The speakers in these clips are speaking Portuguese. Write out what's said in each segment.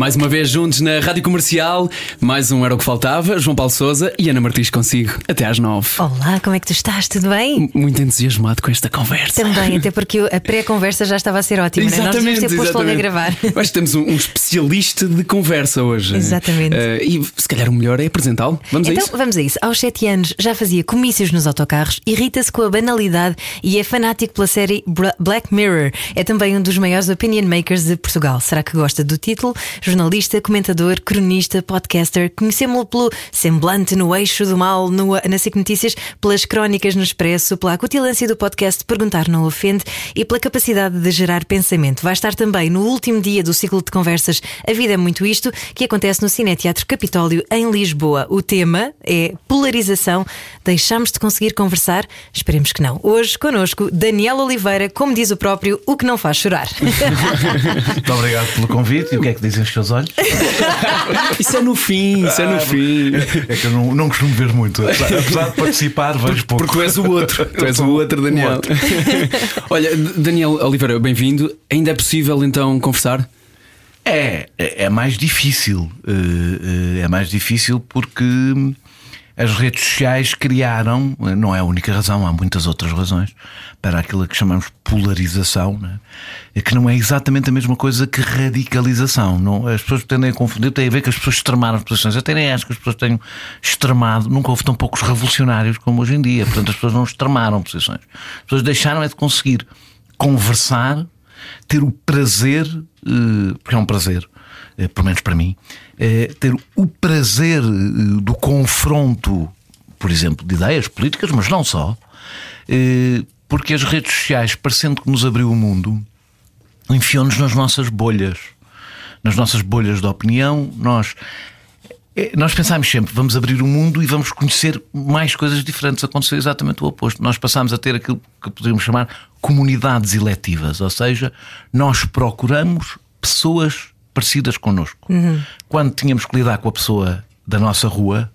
Mais uma vez juntos na Rádio Comercial, mais um Era o que Faltava, João Paulo Souza e Ana Martins consigo, até às nove. Olá, como é que tu estás? Tudo bem? Muito entusiasmado com esta conversa. Também, até porque a pré-conversa já estava a ser ótima, exatamente, né? Nós devíamos ter posto logo a exatamente. gravar. Acho que temos um, um especialista de conversa hoje. Exatamente. Eh, e se calhar o melhor é apresentá-lo. Vamos a Então isso? vamos a isso. Aos 7 anos já fazia comícios nos autocarros, irrita-se com a banalidade e é fanático pela série Bra- Black Mirror. É também um dos maiores opinion makers de Portugal. Será que gosta do título? Jornalista, comentador, cronista, podcaster. Conhecemos-lo pelo semblante no eixo do mal no, na SIC Notícias, pelas crónicas no Expresso, pela acutilância do podcast Perguntar Não Ofende e pela capacidade de gerar pensamento. Vai estar também no último dia do ciclo de conversas A Vida é Muito Isto, que acontece no Cineteatro Capitólio, em Lisboa. O tema é polarização. Deixamos de conseguir conversar? Esperemos que não. Hoje, connosco, Daniel Oliveira, como diz o próprio, o que não faz chorar. Muito obrigado pelo convite. E o que é que dizem os seus olhos? Isso é no fim, isso é no fim. É que eu não, não costumo ver muito. Apesar apesar de participar, vejo pouco. Porque tu és o outro, tu és o outro, o Daniel. outro. Olha, Daniel Oliveira, bem-vindo. Ainda é possível então conversar? É, é é mais difícil. eh, eh, É mais difícil porque as redes sociais criaram, não é a única razão, há muitas outras razões, para aquilo que chamamos polarização, né? É que não é exatamente a mesma coisa que radicalização. Não, as pessoas tendem a confundir, tem a ver que as pessoas extremaram as posições. Até nem acho que as pessoas tenham extremado, nunca houve tão poucos revolucionários como hoje em dia. Portanto, as pessoas não extremaram posições. As pessoas deixaram é de conseguir conversar, ter o prazer, eh, porque é um prazer, pelo menos para mim, eh, ter o prazer eh, do confronto, por exemplo, de ideias políticas, mas não só, eh, porque as redes sociais, parecendo que nos abriu o mundo, enfiou-nos nas nossas bolhas, nas nossas bolhas de opinião, nós. eh, Nós pensámos sempre, vamos abrir o mundo e vamos conhecer mais coisas diferentes. Aconteceu exatamente o oposto. Nós passámos a ter aquilo que poderíamos chamar comunidades eletivas, ou seja, nós procuramos pessoas parecidas connosco. Quando tínhamos que lidar com a pessoa da nossa rua,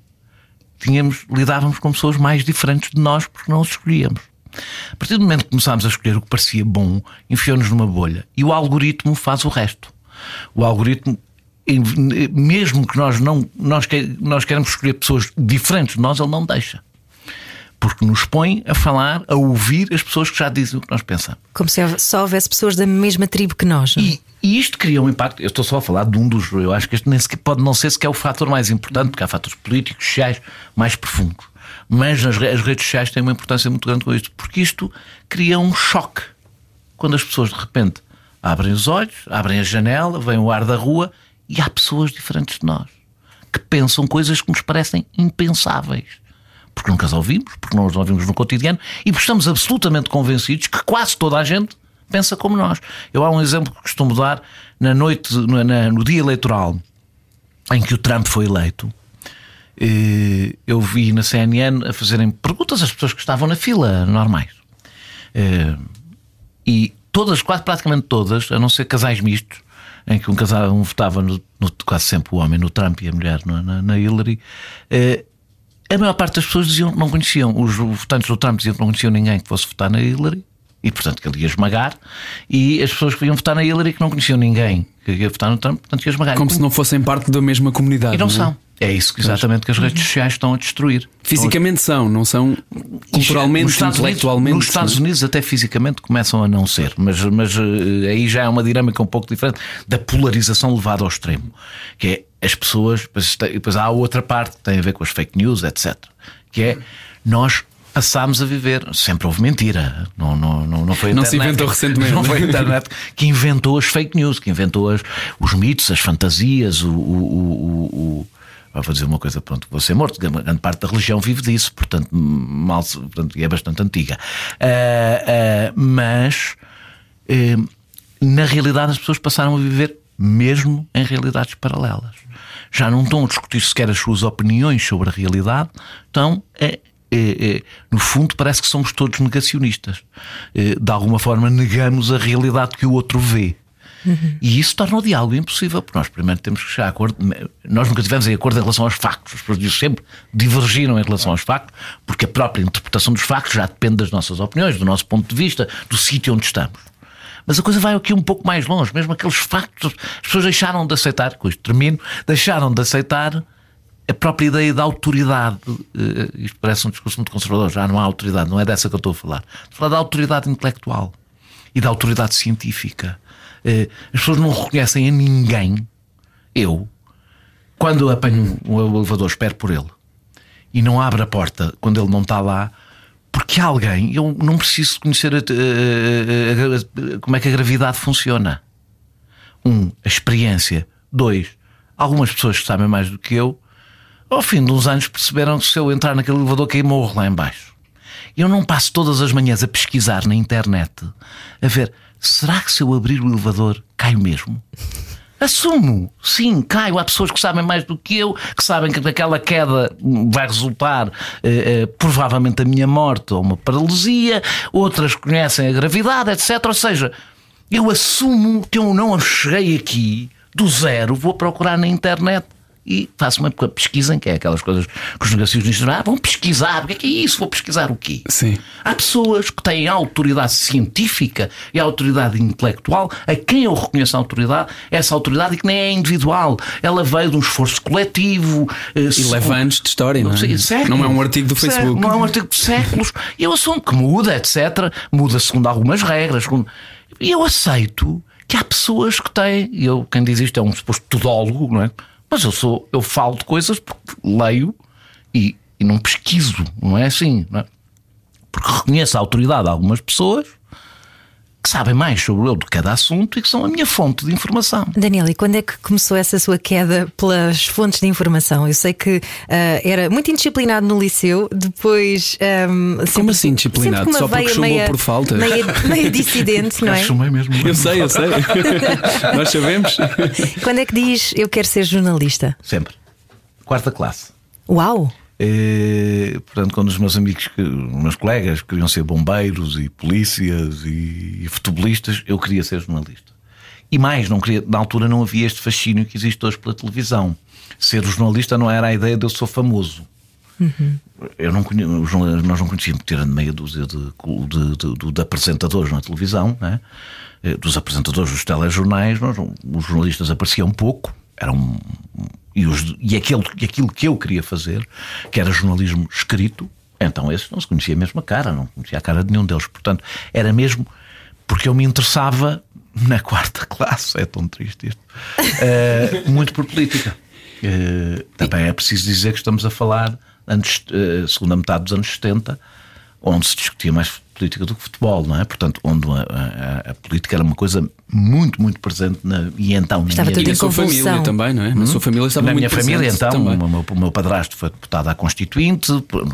tínhamos, lidávamos com pessoas mais diferentes de nós porque não os escolhíamos. A partir do momento que começámos a escolher o que parecia bom, enfiou-nos numa bolha. E o algoritmo faz o resto. O algoritmo, mesmo que nós não nós, nós queremos escolher pessoas diferentes de nós, ele não deixa. Porque nos põe a falar, a ouvir as pessoas que já dizem o que nós pensamos. Como se só houvesse pessoas da mesma tribo que nós. não é? E, e isto cria um impacto. Eu estou só a falar de um dos. Eu acho que este nem sequer, pode não ser sequer o fator mais importante, porque há fatores políticos, sociais mais profundos. Mas as, as redes sociais têm uma importância muito grande com isto, porque isto cria um choque. Quando as pessoas de repente abrem os olhos, abrem a janela, vem o ar da rua e há pessoas diferentes de nós que pensam coisas que nos parecem impensáveis. Porque nunca as ouvimos, porque não as ouvimos no cotidiano e porque estamos absolutamente convencidos que quase toda a gente pensa como nós. Eu há um exemplo que costumo dar na noite, no, na- no dia eleitoral em que o Trump foi eleito. eh, Eu vi na CNN a fazerem perguntas às pessoas que estavam na fila normais. Eh, E todas, quase praticamente todas, a não ser casais mistos, em que um casal um votava no, no- quase sempre o homem no Trump e a mulher na, na Hillary, eh, a maior parte das pessoas diziam que não conheciam. Os votantes do Trump diziam que não conheciam ninguém que fosse votar na Hillary. E portanto que ele ia esmagar, e as pessoas que iam votar na Hillary que não conheciam ninguém que ia votar no Trump, portanto ia esmagar. Como se não fossem parte da mesma comunidade. E não é? são. É isso que exatamente que as redes sociais estão a destruir. Fisicamente são, não são culturalmente, Nos Estados Unidos- intelectualmente. nos Estados não é? Unidos, até fisicamente, começam a não ser. Mas, mas eh, aí já é uma dinâmica um pouco diferente da polarização levada ao extremo. Que é as pessoas. Depois, depois há a outra parte que tem a ver com as fake news, etc. Que é nós. Passámos a viver, sempre houve mentira, não, não, não, não foi a Não se internet- inventou recentemente. Não foi a internet que inventou as fake news, que inventou as- os mitos, as fantasias, o, o, o- o- vou dizer uma coisa, pronto, vou ser morto. Grande grande parte da religião vive disso, portanto, mal, se- portanto, é bastante antiga. Ah, ah, mas, eh, na realidade, as pessoas passaram a viver mesmo em realidades paralelas. Já não estão a discutir sequer as suas opiniões sobre a realidade, estão a é, é, no fundo, parece que somos todos negacionistas. É, de alguma forma, negamos a realidade que o outro vê. Uhum. E isso torna o diálogo impossível, porque nós primeiro temos que chegar a acordo. Nós nunca tivemos em acordo em relação aos factos. As pessoas sempre divergiram em relação aos factos, porque a própria interpretação dos factos já depende das nossas opiniões, do nosso ponto de vista, do sítio onde estamos. Mas a coisa vai aqui um pouco mais longe, mesmo aqueles factos. As pessoas deixaram de aceitar, com isto termino, deixaram de aceitar a própria ideia da autoridade. Uh, isto parece um discurso muito conservador, já não há autoridade, não é dessa que eu estou a falar. Estou a falar da autoridade intelectual e da autoridade científica. Uh, as pessoas não reconhecem a ninguém, eu, quando apanho um elevador, espero por ele e não abre a porta quando ele não está lá. Porque alguém, eu não preciso conhecer a, a, a, como é que a gravidade funciona. Um, a experiência. Dois, algumas pessoas que sabem mais do que eu ao fim de uns anos perceberam que se eu entrar naquele elevador caí morro lá embaixo. Eu não passo todas as manhãs a pesquisar na internet a ver será que se eu abrir o elevador caio mesmo? Assumo, sim, caio. Há pessoas que sabem mais do que eu, que sabem que aquela queda vai resultar eh, eh, provavelmente a minha morte ou uma paralisia, outras conhecem a gravidade, etc. Ou seja, eu assumo que eu não cheguei aqui do zero, vou procurar na internet e faço uma pesquisa, que é aquelas coisas que os negacionistas ah, vão pesquisar, o que é, que é isso? Vou pesquisar o quê? Sim. Há pessoas que têm autoridade científica e autoridade intelectual, a quem eu reconheço a autoridade, essa autoridade que nem é individual, ela veio de um esforço coletivo. Eh, e leva anos de história, não é? Séculos, não é um artigo do Facebook. Não é um artigo de séculos. E eu assumo que muda, etc. Muda segundo algumas regras. E eu aceito que há pessoas que têm, e eu, quem diz isto é um suposto tudólogo, não é? Mas eu sou, eu falo de coisas porque leio e, e não pesquiso, não é assim, não é? Porque reconheço a autoridade de algumas pessoas que sabem mais sobre eu de cada assunto e que são a minha fonte de informação. Daniel, e quando é que começou essa sua queda pelas fontes de informação? Eu sei que uh, era muito indisciplinado no liceu, depois. Um, sempre, Como assim disciplinado? Só porque chumbou meia, por falta? Meia, meia dissidente, não é? Chumei mesmo. Eu sei, eu sei. Nós sabemos. Quando é que diz eu quero ser jornalista? Sempre. Quarta classe. Uau! E, portanto, quando os meus amigos, os meus colegas queriam ser bombeiros e polícias e, e futebolistas, eu queria ser jornalista. E mais, não queria, na altura não havia este fascínio que existe hoje pela televisão. Ser jornalista não era a ideia de eu sou famoso. Uhum. Eu não nós não conhecíamos ter meia dúzia de, de, de, de, apresentadores na televisão, né? Eh, dos apresentadores dos telejornais, nós, os jornalistas apareciam pouco, eram e, os, e, aquilo, e aquilo que eu queria fazer, que era jornalismo escrito, então esse não se conhecia a mesma cara, não conhecia a cara de nenhum deles. Portanto, era mesmo porque eu me interessava na quarta classe, é tão triste isto, uh, muito por política. Uh, também é preciso dizer que estamos a falar antes, uh, segunda metade dos anos 70, onde se discutia mais política do que futebol, não é? Portanto, onde a, a, a política era uma coisa muito, muito presente na, e então na Estava minha, tudo na sua família também, não é? Na hum? sua família estava na muito minha família, então, também. o meu, o meu padrasto foi deputado à Constituinte,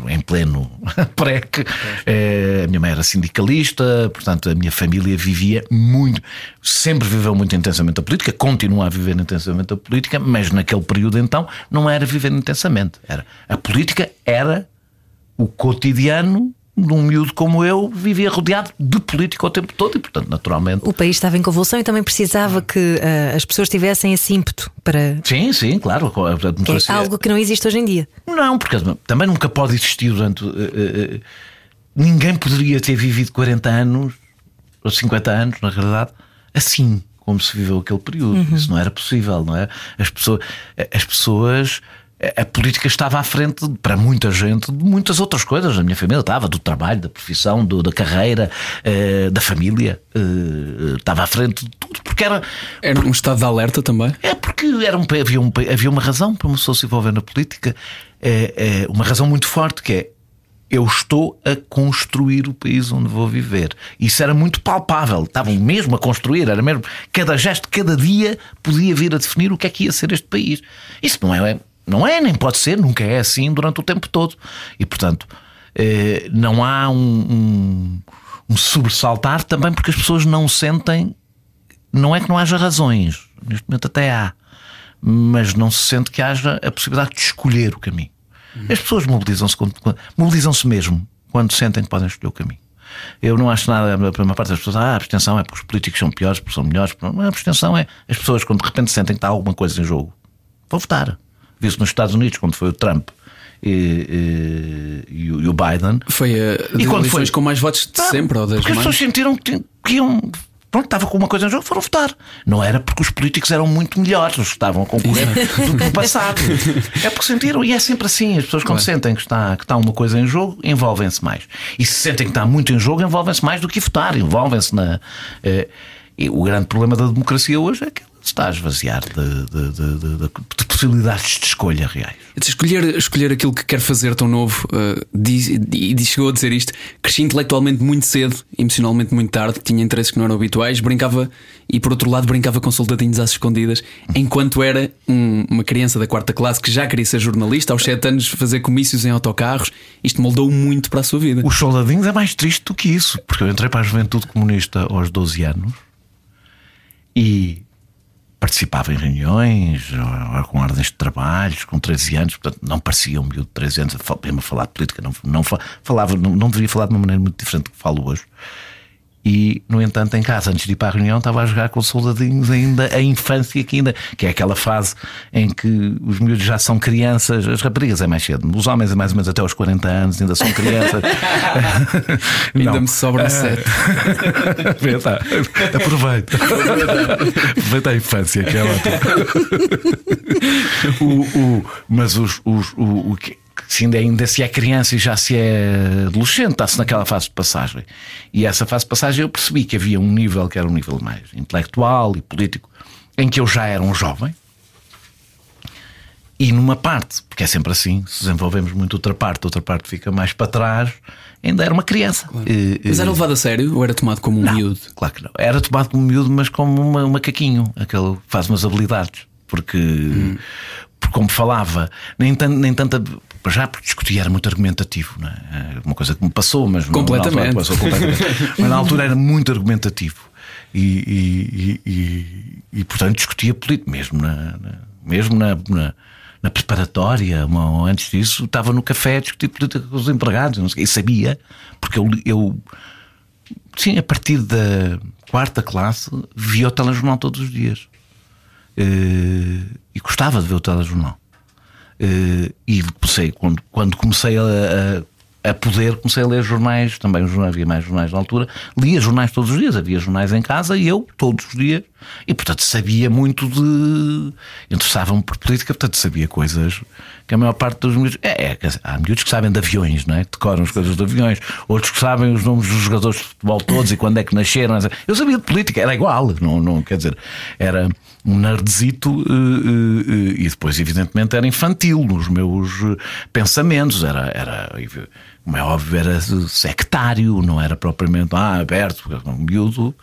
em pleno PREC, é, a minha mãe era sindicalista, portanto, a minha família vivia muito, sempre viveu muito intensamente a política, continua a viver intensamente a política, mas naquele período então não era viver intensamente. Era, a política era o cotidiano de um miúdo como eu, vivia rodeado de política o tempo todo e, portanto, naturalmente. O país estava em convulsão e também precisava que uh, as pessoas tivessem esse ímpeto para. Sim, sim, claro. É algo que não existe hoje em dia. Não, porque também nunca pode existir durante. Uh, uh, ninguém poderia ter vivido 40 anos, ou 50 anos, na realidade, assim como se viveu aquele período. Uhum. Isso não era possível, não é? As pessoas. As pessoas a política estava à frente, para muita gente, de muitas outras coisas. A minha família estava, do trabalho, da profissão, do, da carreira, uh, da família. Uh, estava à frente de tudo, porque era. Era um estado de alerta também? É porque era um, havia, um, havia uma razão para uma pessoa se envolver na política, é, é uma razão muito forte que é. Eu estou a construir o país onde vou viver. Isso era muito palpável. Estavam mesmo a construir, era mesmo. Cada gesto, cada dia podia vir a definir o que é que ia ser este país. Isso não é não é, nem pode ser, nunca é assim durante o tempo todo. E, portanto, eh, não há um, um, um sobressaltar também porque as pessoas não sentem. Não é que não haja razões, neste momento até há, mas não se sente que haja a possibilidade de escolher o caminho. As pessoas mobilizam-se mobilizam-se mesmo quando sentem que podem escolher o caminho. Eu não acho nada, para uma parte das pessoas, ah, a abstenção é porque os políticos são piores, porque são melhores. A abstenção é as pessoas, quando de repente sentem que está alguma coisa em jogo, vão votar. Viu-se nos Estados Unidos, quando foi o Trump e, e, e o Biden. Foi a e quando foi com mais votos de ah, sempre, ou das Porque mais... as pessoas sentiram que, que iam pronto, estava com uma coisa em jogo, foram votar. Não era porque os políticos eram muito melhores, os que estavam a concorrer do que no passado. É porque sentiram, e é sempre assim: as pessoas, quando claro. sentem que está, que está uma coisa em jogo, envolvem-se mais. E se sentem que está muito em jogo, envolvem-se mais do que votar, envolvem-se na. Eh, e o grande problema da democracia hoje é que está a esvaziar de, de, de, de, possibilidades de escolha reais. Escolher, escolher aquilo que quer fazer tão novo uh, diz, e chegou a dizer isto: cresci intelectualmente muito cedo, emocionalmente muito tarde, tinha interesses que não eram habituais, brincava e por outro lado brincava com soldadinhos às escondidas, enquanto era um, uma criança da quarta classe que já queria ser jornalista, aos sete anos fazer comícios em autocarros. Isto moldou muito para a sua vida. Os soldadinhos é mais triste do que isso, porque eu entrei para a juventude comunista aos 12 anos e participava em reuniões, com ordens de trabalhos, com 13 anos, portanto não parecia um miúdo de 13 anos, mesmo a falar de política, não, não falava, não, não deveria falar de uma maneira muito diferente do que falo hoje. E, no entanto, em casa, antes de ir para a reunião, estava a jogar com soldadinhos ainda, a infância que ainda, que é aquela fase em que os miúdos já são crianças, as raparigas é mais cedo, os homens é mais ou menos até aos 40 anos, ainda são crianças. ainda me sobra sete. Tá. Aproveita. Aproveita a infância, que é ótimo. o, o, mas os, os, o, o que se ainda, ainda se é criança e já se é adolescente, está-se naquela fase de passagem. E essa fase de passagem eu percebi que havia um nível que era um nível mais intelectual e político, em que eu já era um jovem. E numa parte, porque é sempre assim, se desenvolvemos muito outra parte, outra parte fica mais para trás, ainda era uma criança. Claro. E, mas era levado a sério ou era tomado como um não, miúdo? Claro que não. Era tomado como um miúdo, mas como uma, um macaquinho, aquele que faz umas habilidades. Porque, hum. porque como falava, nem, tanto, nem tanta já porque discutia era muito argumentativo, não é? é uma coisa que me passou, mas completamente. Passou completamente. mas na altura era muito argumentativo e, e, e, e portanto discutia política mesmo na, na mesmo na, na, na preparatória, uma, antes disso, estava no café a discutir política com os empregados, não sei, e sabia, porque eu, eu sim, a partir da quarta classe via o telejornal todos os dias. Eh, e gostava de ver o telejornal. Uh, e comecei, quando, quando comecei a, a, a, poder, comecei a ler jornais, também havia mais jornais na altura, lia jornais todos os dias, havia jornais em casa e eu, todos os dias, e portanto sabia muito de. interessava-me por política, portanto sabia coisas que a maior parte dos miúdos. É, é, há miúdos que sabem de aviões, não é? Decoram as coisas de aviões, outros que sabem os nomes dos jogadores de futebol todos e quando é que nasceram. Eu sabia de política, era igual, não, não quer dizer, era um nerdzito uh, uh, e depois, evidentemente, era infantil nos meus pensamentos. Era, era, como é óbvio, era sectário, não era propriamente ah, aberto, um miúdo.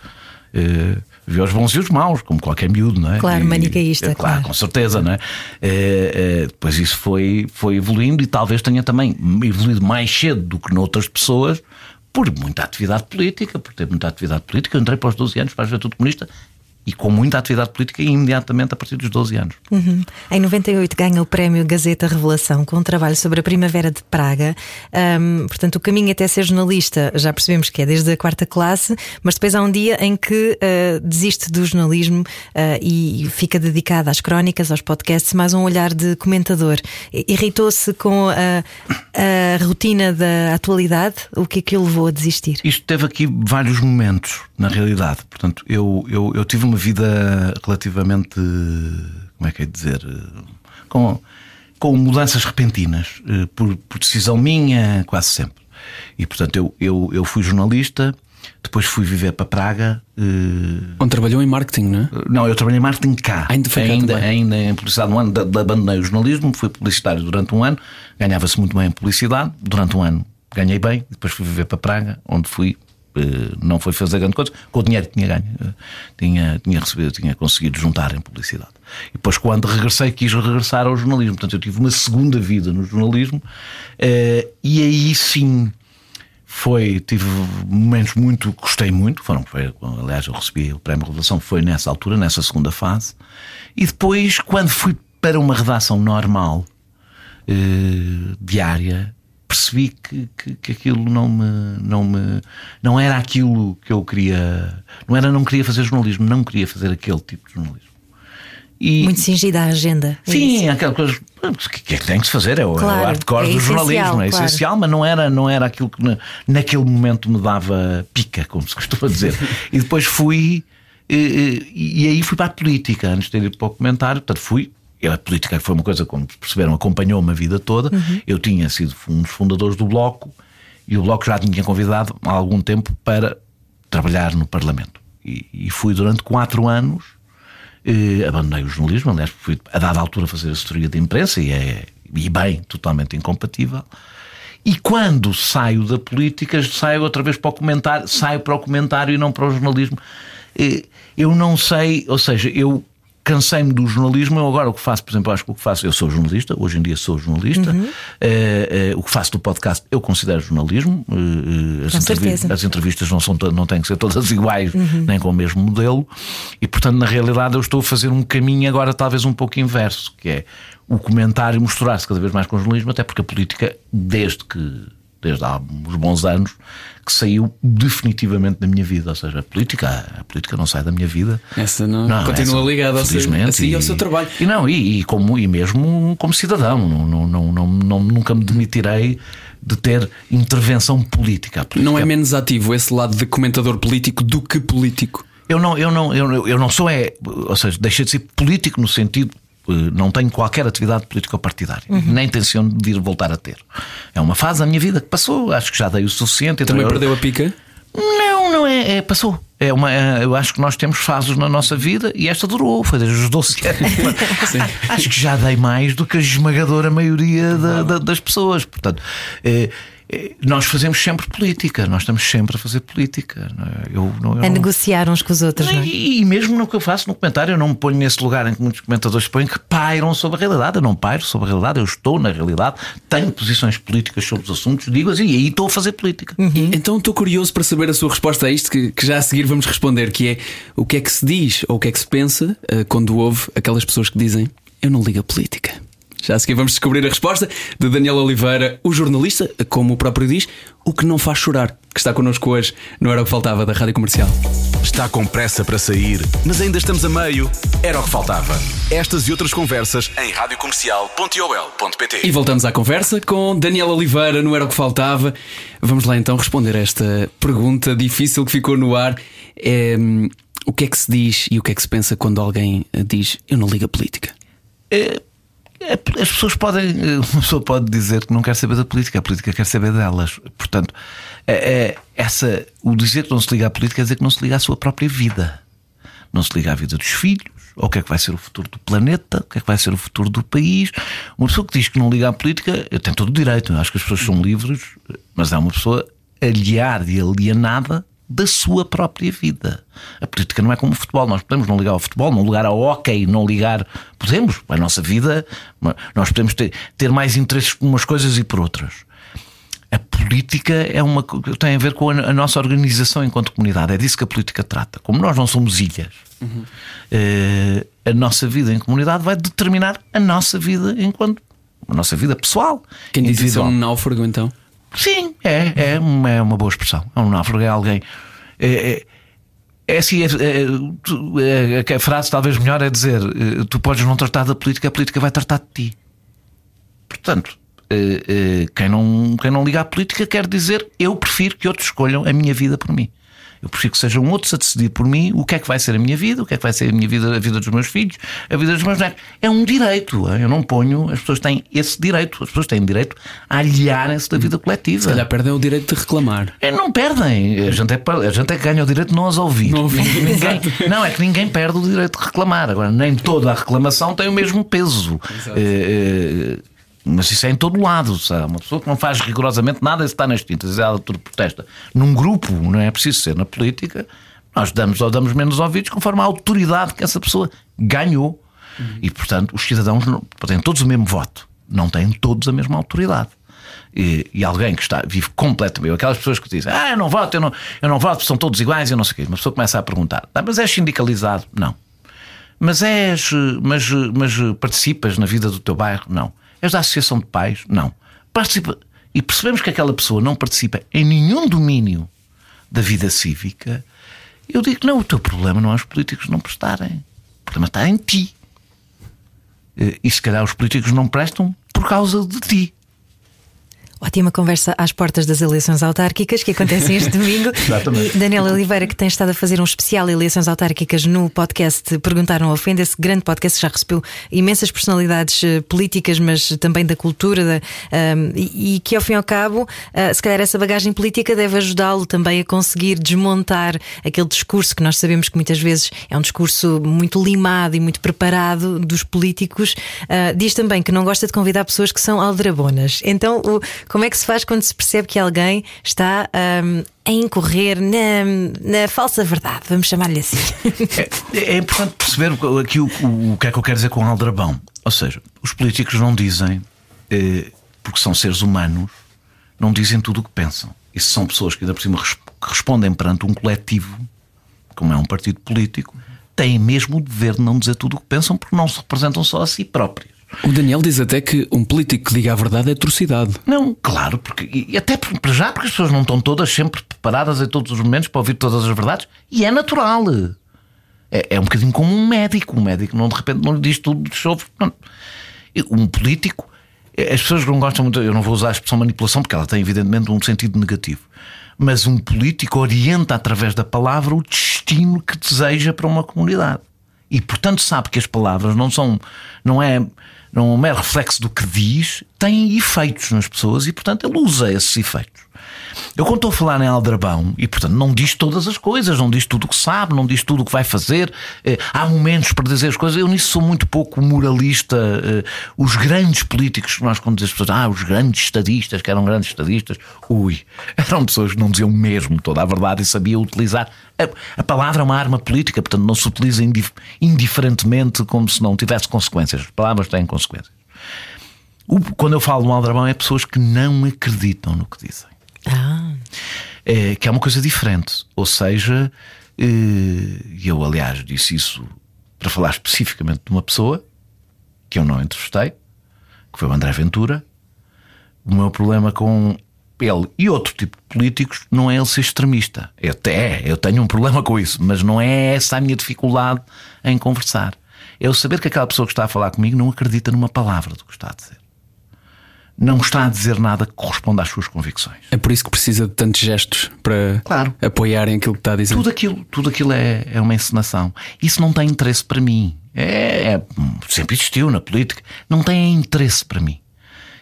Uh, vê os bons e os maus, como qualquer miúdo, não é? Claro, manicaísta. Claro, claro, com certeza, não é? é depois isso foi, foi evoluindo e talvez tenha também evoluído mais cedo do que noutras pessoas, por muita atividade política, por ter muita atividade política. Eu entrei para os 12 anos para a Juventude Comunista e com muita atividade política imediatamente a partir dos 12 anos. Uhum. Em 98 ganha o prémio Gazeta Revelação com um trabalho sobre a Primavera de Praga. Um, portanto, o caminho até ser jornalista já percebemos que é desde a quarta classe, mas depois há um dia em que uh, desiste do jornalismo uh, e fica dedicado às crónicas, aos podcasts, mais um olhar de comentador. Irritou-se com a, a rotina da atualidade? O que é que o levou a desistir? Isto teve aqui vários momentos, na realidade. Portanto, eu, eu, eu tive uma vida relativamente, como é que é dizer, com, com mudanças repentinas, eh, por, por decisão minha, quase sempre. E portanto, eu, eu, eu fui jornalista. Depois fui viver para Praga. Uh... Onde trabalhou em marketing, não é? Não, eu trabalhei em marketing cá. Ainda, foi ainda, ainda em publicidade um ano. Abandonei o jornalismo, fui publicitário durante um ano. Ganhava-se muito bem em publicidade. Durante um ano ganhei bem. Depois fui viver para Praga, onde fui não foi fazer grande coisa, com o dinheiro que tinha ganho, eh, tinha, tinha recebido, tinha conseguido juntar em publicidade. E depois, quando regressei, quis regressar ao jornalismo. Portanto, eu tive uma segunda vida no jornalismo, eh, e aí sim foi, tive momentos muito, gostei muito, foram, foi, aliás, eu recebi o Prémio Revelação, foi nessa altura, nessa segunda fase, e depois, quando fui para uma redação normal, eh, diária, percebi que, que, que, aquilo não me, não me não era aquilo que eu queria não era não queria fazer jornalismo não queria fazer aquele tipo de jornalismo e, muito cingida a agenda é sim isso. aquela coisa que, que tem que se fazer é o, claro, é o hardcore é do jornalismo é claro. essencial mas não era não era aquilo que naquele momento me dava pica como se costuma dizer e depois fui e, e, aí fui para a política antes de ir para o comentário portanto fui a política foi uma coisa, como perceberam, acompanhou-me a vida toda. Uhum. Eu tinha sido um dos fundadores do Bloco e o Bloco já tinha convidado há algum tempo para trabalhar no Parlamento. E, e fui durante quatro anos, eh, abandonei o jornalismo, aliás, fui a dada altura fazer assessoria de imprensa e é, e bem, totalmente incompatível. E quando saio da política, saio outra vez para o comentário, saio para o comentário e não para o jornalismo. Eh, eu não sei, ou seja, eu cansei-me do jornalismo. Eu agora o que faço, por exemplo, acho que o que faço, eu sou jornalista, hoje em dia sou jornalista. Uhum. Uh, uh, o que faço do podcast eu considero jornalismo. Uh, as, entrevistas, as, entrevistas não, são, não têm que ser todas iguais, uhum. nem com o mesmo modelo. E portanto, na realidade, eu estou a fazer um caminho agora talvez um pouco inverso, que é o comentário misturar-se cada vez mais com o jornalismo, até porque a política, desde que desde há uns bons anos, que saiu definitivamente da minha vida. Ou seja, a política, a política não sai da minha vida. Essa não, não continua essa, ligada ao, seu, assim, e, ao seu trabalho. E não, e, e, como, e mesmo como cidadão, não, não, não, não, nunca me demitirei de ter intervenção política. política. Não é menos ativo esse lado de comentador político do que político? Eu não, eu não, eu, eu não sou, é, ou seja, deixei de ser político no sentido não tenho qualquer atividade político-partidária, uhum. nem intenção de ir voltar a ter. É uma fase da minha vida que passou, acho que já dei o suficiente. Também então perdeu a pica? Não, não é, é passou. É uma, é, eu acho que nós temos fases na nossa vida e esta durou, foi desde os 12 anos. acho que já dei mais do que a esmagadora maioria da, da, das pessoas. Portanto, é, nós fazemos sempre política, nós estamos sempre a fazer política. É? Eu, não, eu a negociar uns com os outros, não é? E, e, mesmo no que eu faço no comentário, eu não me ponho nesse lugar em que muitos comentadores põem que pairam sobre a realidade. Eu não pairo sobre a realidade, eu estou na realidade, tenho posições políticas sobre os assuntos, digo-as e aí estou a fazer política. Uhum. Então estou curioso para saber a sua resposta a isto, que, que, já a seguir vamos responder, que é o que é que se diz ou o que é que se pensa uh, quando houve aquelas pessoas que dizem eu não ligo a política. Já a seguir vamos descobrir a resposta de Daniel Oliveira, o jornalista, como o próprio diz, o que não faz chorar, que está connosco hoje no Era o que Faltava da Rádio Comercial. Está com pressa para sair, mas ainda estamos a meio. Era o que faltava. Estas e outras conversas em radiocomercial.ol.pt. E voltamos à conversa com Daniel Oliveira no Era o que Faltava. Vamos lá então responder a esta pergunta difícil que ficou no ar. É, o que é que se diz e o que é que se pensa quando alguém diz eu não ligo a política? É é, as pessoas podem, uma pessoa pode dizer que não quer saber da política, a política quer saber delas. Portanto, é, é, essa, o dizer que não se liga à política quer dizer que não se liga à sua própria vida. Não se liga à vida dos filhos, ou o que é que vai ser o futuro do planeta, o que é que vai ser o futuro do país. Uma pessoa que diz que não liga à política, eu tenho todo o direito, eu acho que as pessoas são livres, mas é uma pessoa aliada e alienada da sua própria vida. A política não é como o futebol. Nós podemos não ligar ao futebol, não ligar ao hockey, não ligar. Podemos. A nossa vida, nós podemos ter, ter mais interesses por umas coisas e por outras. A política é uma, tem a ver com a, nossa organização enquanto comunidade. É disso que a política trata. Como nós não somos ilhas, uhum. a nossa vida em comunidade vai determinar a nossa vida enquanto. a nossa vida pessoal. Quem diz isso é um náufrago então? Sim, é, é, uma, é uma boa expressão. É um náufrago, é alguém. É, é, é assim, é, é, é, a frase talvez melhor é dizer: eh, tu podes não tratar da política, a política vai tratar de ti. Portanto, eh, eh, quem não, quem não liga à política quer dizer eu prefiro que outros escolham a minha vida por mim. Eu prefiro que sejam outros a decidir por mim o que é que vai ser a minha vida, o que é que vai ser a minha vida, a vida dos meus filhos, a vida dos meus netos. É um direito. Eu não ponho. As pessoas têm esse direito. As pessoas têm direito a aliarem-se da vida coletiva. Se calhar perdem o direito de reclamar. É, não perdem. A gente, é, a gente é que ganha o direito de não as ouvir. Não, ouvir. ninguém, não, é que ninguém perde o direito de reclamar. Agora, nem toda a reclamação tem o mesmo peso. Exato. É, é, mas isso é em todo lado. Sabe? Uma pessoa que não faz rigorosamente nada está nas tintas, ela tudo protesta. Num grupo, não é preciso ser na política, nós damos ou damos menos ouvidos conforme a autoridade que essa pessoa ganhou. Uhum. E, portanto, os cidadãos têm todos o mesmo voto, não têm todos a mesma autoridade. E, e, alguém que está, vive completamente, aquelas pessoas que dizem, ah, eu não voto, eu não, eu não voto, são todos iguais, eu não sei o quê. Uma pessoa começa a perguntar, ah, mas és sindicalizado? Não. Mas és, mas, mas participas na vida do teu bairro? Não. És da associação de pais? Não. Participa. E percebemos que aquela pessoa não participa em nenhum domínio da vida cívica. Eu digo: não, o teu problema não é os políticos não prestarem. O problema está em ti. Eh, e se calhar os políticos não prestam por causa de ti. Ótima conversa às portas das eleições autárquicas que acontecem este domingo. Exatamente. E Daniela Oliveira, que tem estado a fazer um especial eleições autárquicas no podcast Perguntaram ao Ofende, esse grande podcast que já recebeu imensas personalidades eh, políticas, mas também da cultura, da, um, e, e que ao fim e ao cabo, uh, se calhar essa bagagem política deve ajudá-lo também a conseguir desmontar aquele discurso que nós sabemos que muitas vezes é um discurso muito limado e muito preparado dos políticos. Uh, diz também que não gosta de convidar pessoas que são aldrabonas. Então, o como é que se faz quando se percebe que alguém está um, a incorrer na, na, falsa verdade? Vamos chamar-lhe assim. É, é, importante perceber aqui o, o, o, que é que eu quero dizer com aldrabão. Ou seja, os políticos não dizem, eh, porque são seres humanos, não dizem tudo o que pensam. E se são pessoas que ainda por cima respondem perante um coletivo, como é um partido político, têm mesmo o dever de não dizer tudo o que pensam, porque não se representam só a si próprios. O Daniel diz até que um político que diga a verdade é atrocidade. Não, claro, porque, e até para já, porque as pessoas não estão todas sempre preparadas em todos os momentos para ouvir todas as verdades, e é natural. É, é um bocadinho como um médico. Um médico não de repente não lhe diz tudo sobre. Um político, as pessoas não gostam muito, eu não vou usar a expressão manipulação porque ela tem evidentemente um sentido negativo. Mas um político orienta através da palavra o destino que deseja para uma comunidade. E portanto sabe que as palavras não são, não é não é reflexo do que diz, tem efeitos nas pessoas e, portanto, ele usa esses efeitos. Eu, quando estou a falar em Aldrabão, e portanto não diz todas as coisas, não diz tudo o que sabe, não diz tudo o que vai fazer, eh, há momentos para dizer as coisas. Eu nisso sou muito pouco moralista. Eh, os grandes políticos, nós quando dizemos pessoas, ah, os grandes estadistas, que eram grandes estadistas, ui, eram pessoas que não diziam mesmo toda a verdade e sabiam utilizar. A, a palavra é uma arma política, portanto não se utiliza indif indiferentemente como se não tivesse consequências. As palavras têm consequências. O, quando eu falo no Aldrabão, é pessoas que não acreditam no que dizem. Ah. É, que é uma coisa diferente. Ou seja, e eu, aliás, disse isso para falar especificamente de uma pessoa que eu não entrevistei, que foi o André Ventura. O meu problema com ele e outro tipo de políticos não é ele ser extremista. Eu até eu tenho um problema com isso, mas não é essa a minha dificuldade em conversar. É eu saber que aquela pessoa que está a falar comigo não acredita numa palavra do que está a dizer não está a dizer nada que corresponda às suas convicções. É por isso que precisa de tantos gestos para claro. apoiarem aquilo que está a dizer. Tudo aquilo, tudo aquilo é, é uma encenação. Isso não tem interesse para mim. É, é, sempre existiu na política. Não tem interesse para mim.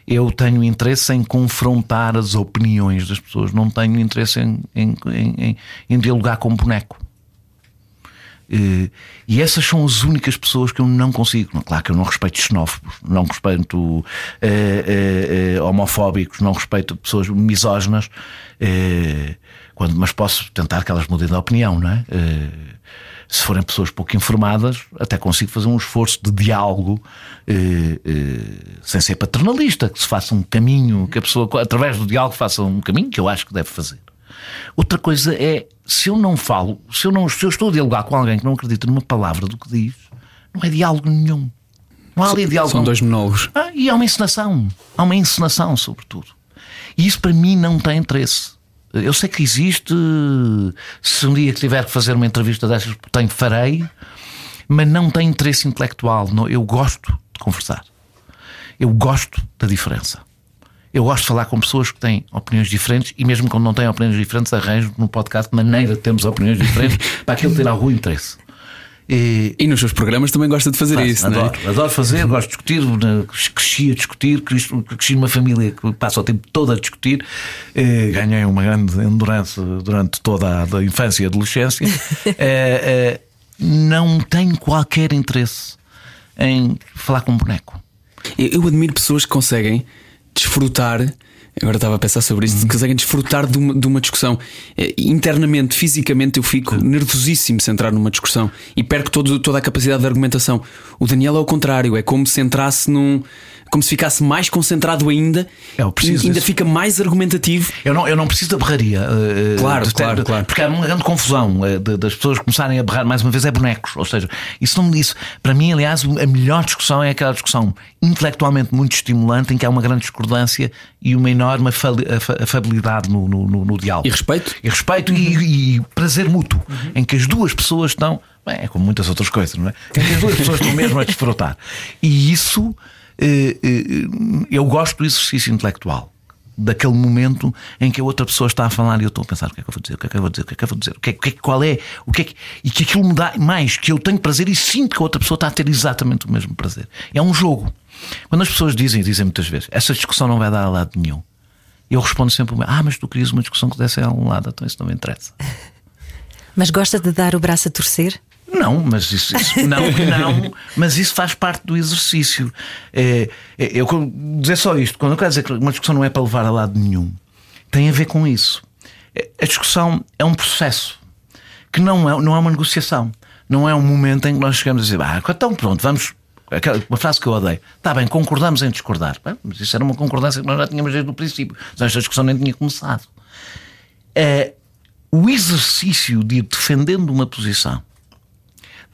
Eu tenho interesse em confrontar as opiniões das pessoas, não tenho interesse em, em, em, em dialogar com um boneco. Eh, e essas são as únicas pessoas que eu não consigo. Claro que eu não respeito xenófobos, não respeito uh, uh, homofóbicos, não respeito pessoas misóginas, quando, mas posso tentar que elas mudem de opinião, não é? se forem pessoas pouco informadas, até consigo fazer um esforço de diálogo sem ser paternalista, que se faça um caminho, que a pessoa, através do diálogo, faça um caminho que eu acho que deve fazer. Outra coisa é, se eu não falo, se eu, não, se eu estou a dialogar com alguém que não acredita numa palavra do que diz, não é diálogo nenhum. Não há ali diálogo. São dois monólogos. Ah, e há uma encenação. Há uma encenação, sobretudo. E isso para mim não tem interesse. Eu sei que existe. Se um dia tiver que fazer uma entrevista dessas, tenho, farei. Mas não tem interesse intelectual. Eu gosto de conversar. Eu gosto da diferença. Eu gosto de falar com pessoas que têm opiniões diferentes e mesmo quando não têm opiniões diferentes, arranjo no podcast maneira de termos opiniões diferentes para aquilo ter algum interesse. E, e, nos seus programas também gosta de fazer Faço, isso, adoro, não é? Adoro fazer, gosto de discutir, cresci a discutir, cresci numa família que passa o tempo todo a discutir, ganhei uma grande endurance durante toda a infância e adolescência. é, é, não tenho qualquer interesse em falar com um boneco. Eu admiro pessoas que conseguem desfrutar. Agora estava a pensar sobre isso, uhum. conseguem desfrutar de uma, de uma discussão. Eh, internamente, fisicamente, eu fico uhum. nervosíssimo se entrar numa discussão e perco todo, toda a capacidade de argumentação. O Daniel é o contrário, é como se entrasse num, como se ficasse mais concentrado ainda, É, eu preciso ainda disso. fica mais argumentativo. Eu não, eu não preciso da berraria. eh, Claro, de claro, claro. Porque há uma grande confusão eh, de- das pessoas começarem a berrar, mais uma vez, é bonecos. Ou seja, isso não isso. Para mim, aliás, a melhor discussão é aquela discussão intelectualmente muito estimulante em que há uma grande discordância e uma enorme afabilidade no, no, no- no diálogo. E respeito? E respeito e, e prazer mútuo, em que as duas pessoas estão. Bem, é como muitas outras coisas, não é? Em que as duas pessoas estão mesmo a desfrutar. E isso, eu gosto do exercício intelectual. Daquele momento em que a outra pessoa está a falar e eu estou a pensar o que é que eu vou dizer, o que é que eu vou dizer, o que é que eu vou dizer, o que é, que é qual é, o que é que, e que aquilo me dá mais, que eu tenho prazer e sinto que a outra pessoa está a ter exatamente o mesmo prazer. É um jogo. Quando as pessoas dizem, dizem muitas vezes, essa discussão não vai dar a lado nenhum. Eu respondo sempre: Ah, mas tu querias uma discussão que desse a algum lado, então isso não me interessa. Mas gosta de dar o braço a torcer? Não, mas isso, isso- não, não, mas isso faz parte do exercício. É, é, eu dizer só isto, quando eu quero dizer que uma discussão não é para levar a lado nenhum, tem a ver com isso. É, A discussão é um processo que não é, não é uma negociação, não é um momento em que nós chegamos a dizer, ah, então pronto, vamos. Uma frase que eu odeio. Está bem, concordamos em discordar. Bem, mas isso era uma concordância que nós já tínhamos desde o princípio. Esta discussão nem tinha começado. É, o exercício de ir defendendo uma posição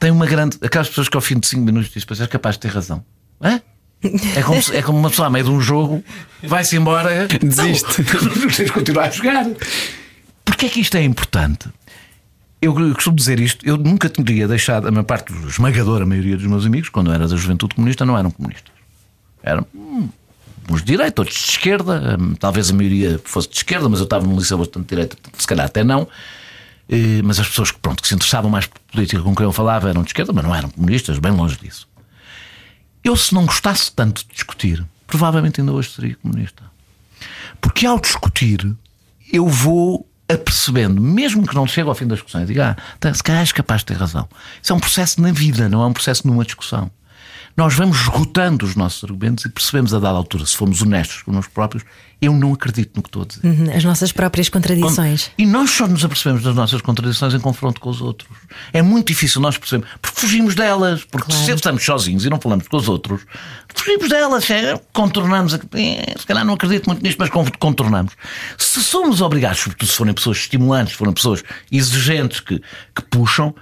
tem uma grande. Aquelas pessoas que ao fim de 5 minutos dizem, pois és capaz de ter razão. Hã? É como, se- é como uma pessoa a meio de um jogo vai-se embora. Desiste. Não, tens de continuar a jogar. Porquê é que isto é importante? Eu costumo dizer isto, eu nunca teria deixado, a maior parte, a esmagadora maioria dos meus amigos, quando eu era da juventude comunista, não eram comunistas. Eram hum, uns de direita, outros de esquerda, hum, talvez a maioria fosse de esquerda, mas eu estava num liceu bastante direita, se calhar até não. Eh, Mas as pessoas que, pronto, que se interessavam mais por política com quem eu falava eram de esquerda, mas não eram comunistas, bem longe disso. Eu, se não gostasse tanto de discutir, provavelmente ainda hoje seria comunista. Porque ao discutir, eu vou apercebendo, mesmo que não chegue ao fim da discussão, eu digo, ah, tá, se calhar és capaz de ter razão. Isso é um processo na vida, não é um processo numa discussão. Nós vamos esgotando os nossos argumentos e percebemos a dada altura, se formos honestos connosco próprios, eu não acredito no que estou a dizer. Uhum, As nossas próprias contradições. E nós só nos apercebemos das nossas contradições em confronto com os outros. É muito difícil nós percebermos, porque fugimos delas, porque Claro. se estamos sozinhos e não falamos com os outros, fugimos delas, é, contornamos. é, Se calhar não acredito muito nisto, mas con- contornamos. Se somos obrigados, sobretudo se forem pessoas estimulantes, se forem pessoas exigentes que, que puxam.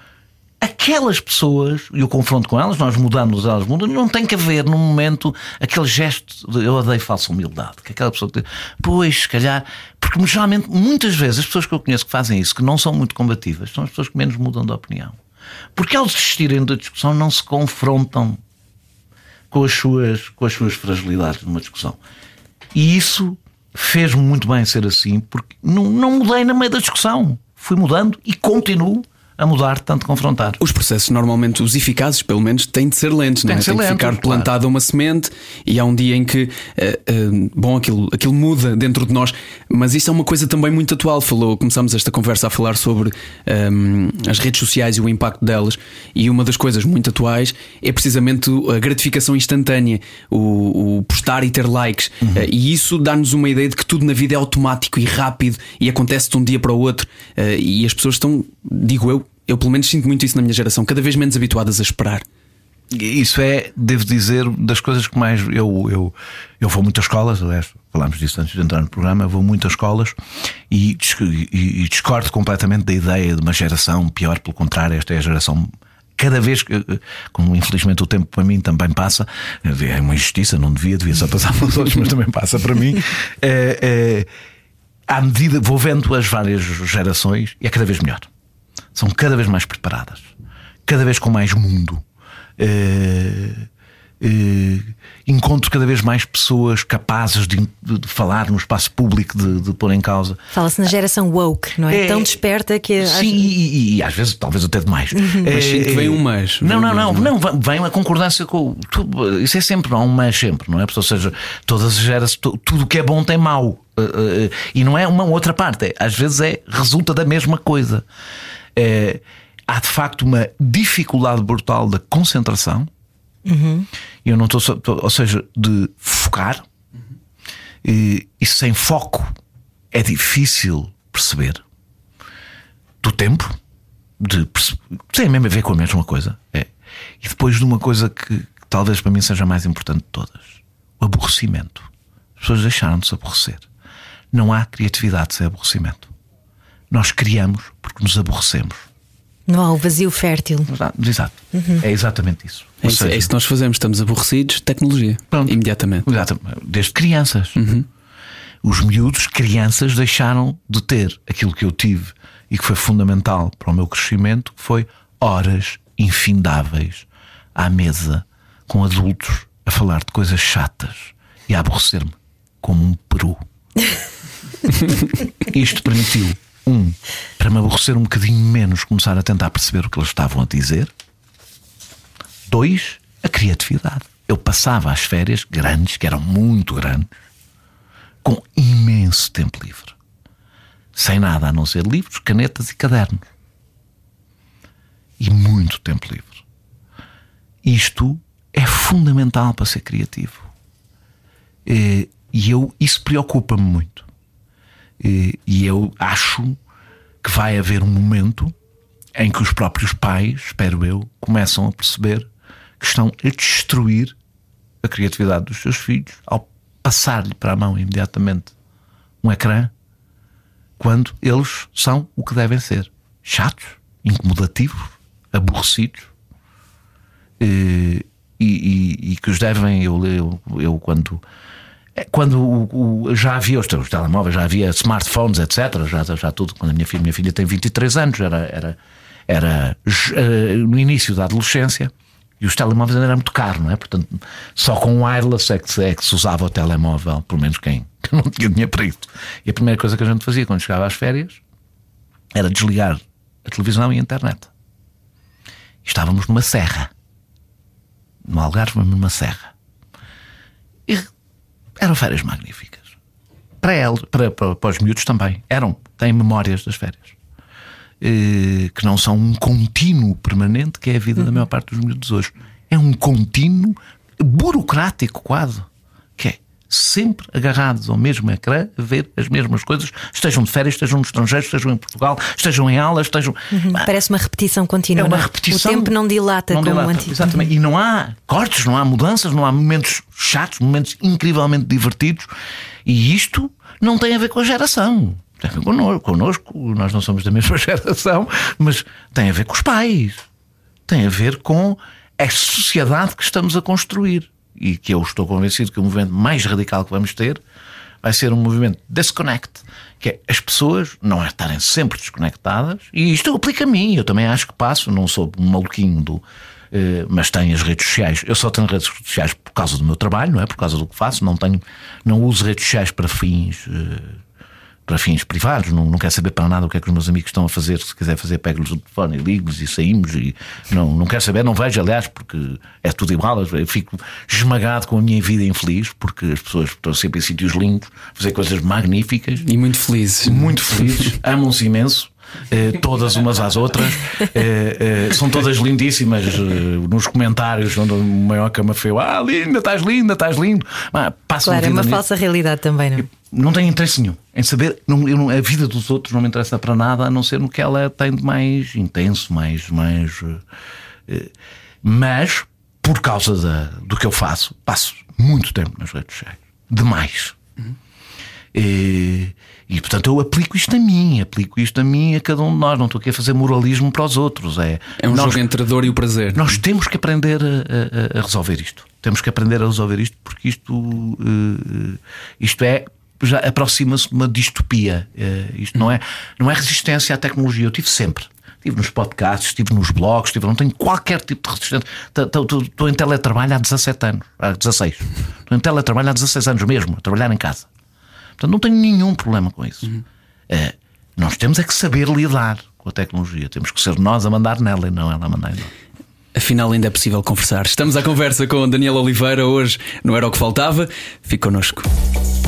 Aquelas pessoas, e o confronto com elas, nós mudamos, elas mudam, não tem que haver num momento aquele gesto de eu odeio falsa humildade. Que aquela pessoa que diz, pois, se calhar, porque geralmente, muitas vezes, as pessoas que eu conheço que fazem isso, que não são muito combativas, são as pessoas que menos mudam de opinião. Porque ao desistirem da discussão, não se confrontam com as suas, com as suas fragilidades numa discussão. E isso fez-me muito bem ser assim, porque não, não mudei na meio da discussão. Fui mudando e continuo a mudar, tanto confrontar. Os processos, normalmente, os eficazes, pelo menos, têm de ser lentos, não Têm é? Tem que ficar claro. plantada uma semente e há um dia em que, eh, eh, bom, aquilo, aquilo muda dentro de nós, mas isso é uma coisa também muito atual. Falou, começamos esta conversa a falar sobre ehm, as redes sociais e o impacto delas, e uma das coisas muito atuais é precisamente a gratificação instantânea, o, o postar e ter likes, Eh, e isso dá-nos uma ideia de que tudo na vida é automático e rápido e acontece de um dia para o outro, e as pessoas estão, digo eu, eu pelo menos sinto muito isso na minha geração, cada vez menos habituadas a esperar. Isso é, devo dizer, das coisas que mais. Eu, eu, eu vou muitas escolas, aliás, falámos disso antes de entrar no programa. Vou muitas escolas e, e- e discordo completamente da ideia de uma geração pior, pelo contrário, esta é a geração. Cada vez que, como infelizmente o tempo para mim também passa, é uma injustiça, não devia, devia só passar para os outros, mas também passa para mim. É, é, à medida vou vendo as várias gerações é cada vez melhor. São cada vez mais preparadas, cada vez com mais mundo. Eh, eh, encontro cada vez mais pessoas capazes de, de- de falar no espaço público, de, de pôr em causa. Fala-se na geração woke, não é? É, Tão desperta que. Sim, e, e- e às vezes talvez até demais. Mas sinto que vem um mas. Não, não, um não, não, vem- uma concordância com. tudo- isso é sempre, não há um mas sempre, não é? Ou seja, todas as gerações, tu- tudo o que é bom tem mau. Eh, eh, E não é uma outra parte, é- às vezes é, resulta da mesma coisa. Eh, há de facto uma dificuldade brutal da concentração. E eu não estou ou seja, de focar. E, e sem foco é difícil perceber do tempo, de tem mesmo a ver com a mesma coisa. É. E depois de uma coisa que, que talvez para mim seja a mais importante de todas: o aborrecimento. As pessoas deixaram de se aborrecer. Não há criatividade sem aborrecimento. Nós criamos porque nos aborrecemos. Não há o vazio fértil. Exato. É exatamente isso. É isso, é isso que nós fazemos, estamos aborrecidos, tecnologia. Pronto. Imediatamente. Exatamente. Desde crianças. Os miúdos, crianças, deixaram de ter aquilo que eu tive e que foi fundamental para o meu crescimento, que foi horas infindáveis à mesa com adultos a falar de coisas chatas e a aborrecer-me como um peru. Isto permitiu, um, para me aborrecer um bocadinho menos, começar a tentar perceber o que eles estavam a dizer. Dois, a criatividade. Eu passava as férias grandes, que eram muito grandes, com imenso tempo livre. Sem nada a não ser livros, canetas e cadernos. E muito tempo livre. Isto é fundamental para ser criativo. Eh, E eu, isso preocupa-me muito. Eh, E eu acho que vai haver um momento em que os próprios pais, espero eu, começam a perceber que estão a destruir a criatividade dos seus filhos ao passar-lhe para a mão imediatamente um ecrã quando eles são o que devem ser: chatos, incomodativos, aborrecidos e, e- e que os devem. Eu, eu, eu quando. É, Quando o- o- já havia os, os telemóveis, já havia smartphones, etc. Já, já tudo. Quando a minha filha, minha filha tem 23 anos, era, era, era eh, no início da adolescência e os telemóveis ainda eram muito caros, não é? Portanto, só com o wireless é que, é que se usava o telemóvel, pelo menos quem que não tinha dinheiro para isso. E a primeira coisa que a gente fazia quando chegava às férias era desligar a televisão e a internet. E estávamos numa serra. No Algarve, numa serra. Eram férias magníficas. Para, ele, para, para, para os miúdos também. Eram. Têm memórias das férias. Eh, que não são um contínuo permanente, que é a vida da maior parte dos miúdos hoje. É um contínuo burocrático, quase. É sempre agarrados ao mesmo ecrã a ver as mesmas coisas, estejam de férias, estejam no estrangeiro, estejam em Portugal, estejam em aulas, estejam. Ah, Parece uma repetição contínua. é uma não repetição. O tempo não dilata Não como dilata, antigo. Exatamente. E não há cortes, não há mudanças, não há momentos chatos, momentos incrivelmente divertidos. E isto não tem a ver com a geração. Tem a ver connosco, connosco. Nós não somos da mesma geração, mas tem a ver com os pais. Tem a ver com a sociedade que estamos a construir. E que eu estou convencido que o movimento mais radical que vamos ter vai ser um movimento disconnect, que é as pessoas não é estarem sempre desconectadas, e isto aplica a mim, eu também acho que passo, não sou um maluquinho do. eh, mas tenho as redes sociais. Eu só tenho redes sociais por causa do meu trabalho, não é? Por causa do que faço. Não tenho, não uso redes sociais para fins eh, para fins privados, não, não quero saber para nada o que é que os meus amigos estão a fazer. Se quiser fazer, pego-lhes o telefone e ligo-lhes e saímos. E não, não quero saber, não vejo, aliás, porque é tudo igual. Eu fico esmagado com a minha vida infeliz, porque as pessoas estão sempre em sítios lindos, fazer coisas magníficas, E muito felizes. muito felizes, amam-se imenso. Eh, todas umas às outras, Eh, eh, são todas lindíssimas eh, nos comentários. Onde o maior cama feio, ah, linda, estás linda, estás lindo. Ah, passam a Claro, é uma nisso falsa realidade também, não é? não tenho interesse nenhum em saber. Não, eu não- a vida dos outros não me interessa para nada, a não ser no que ela tem de mais intenso, mais. mais eh, eh, mas, por causa da- do que eu faço, passo muito tempo nas redes sociais. Demais. E, e, portanto eu aplico isto a mim, aplico isto a mim, a cada um de nós. Não estou aqui a fazer moralismo para os outros. É, É um nós, jogo entre a dor e o prazer. nós temos que aprender a, a- a resolver isto. Temos que aprender a resolver isto porque isto, eh, isto é. Já aproxima-se de uma distopia. Eh, isto não é, não é resistência à tecnologia. Eu tive sempre. Estive nos podcasts, estive nos blogs, estive, não tenho qualquer tipo de resistência. Estou em teletrabalho há 17 anos, há 16. Estou em teletrabalho há 16 anos mesmo, a trabalhar em casa. Portanto, não tenho nenhum problema com isso. Eh, nós temos é que saber lidar com a tecnologia. Temos que ser nós a mandar nela e não ela a mandar em nós. Afinal, ainda é possível conversar. Estamos à conversa com Daniel Oliveira hoje. Não era o que faltava. Fique connosco.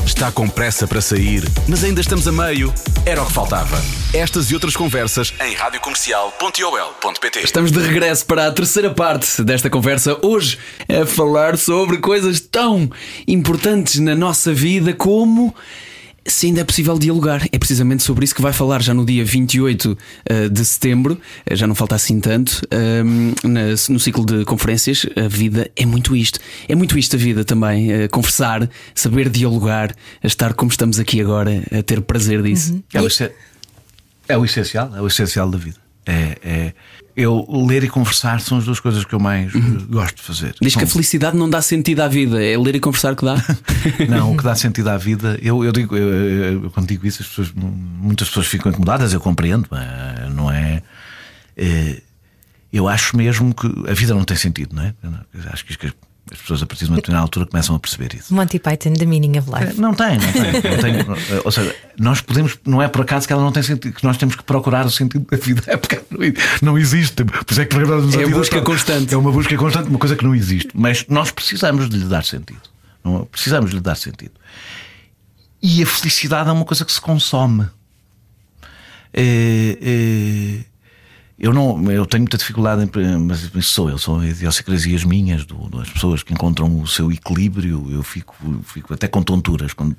Está com pressa para sair, mas ainda estamos a meio? Era o que faltava. Estas e outras conversas em radiocomercial.ol.pt Estamos de regresso para a terceira parte desta conversa. Hoje a falar sobre coisas tão importantes na nossa vida como se ainda é possível dialogar. É precisamente sobre isso que vai falar já no dia 28 uh, de setembro, uh, já não falta assim tanto, na, no ciclo de conferências. A vida é muito isto. É muito isto a vida também. Uh, conversar, saber dialogar, a estar como estamos aqui agora, a ter prazer disso. Uhum. É, o, é o essencial, é o essencial da vida. É, é, eu ler e conversar são as duas coisas que eu mais uhum. gosto de fazer. Diz que a felicidade não dá sentido à vida, é ler e conversar que dá. não, o que dá sentido à vida, eu, eu digo, eu, eu, quando digo isso, pessoas, muitas pessoas ficam incomodadas, eu compreendo, não é, é, Eu acho mesmo que a vida não tem sentido, não é? Acho que as pessoas a partir de uma determinada altura começam a perceber isso. Monty Python, The Meaning of Life. Não tem, não tem. Não tem ou seja, nós podemos, não é por acaso que ela não tem sentido, que nós temos que procurar o sentido da vida. É porque não existe. Por isso é que é a busca constante. É uma busca constante, uma coisa que não existe. Mas nós precisamos de lhe dar sentido. Não, precisamos de lhe dar sentido. E a felicidade é uma coisa que se consome. É, é, eu não, eu tenho muita dificuldade em, mas sou eu, são idiosincrasias minhas, do, das pessoas que encontram o seu equilíbrio. Eu fico, fico até com tonturas quando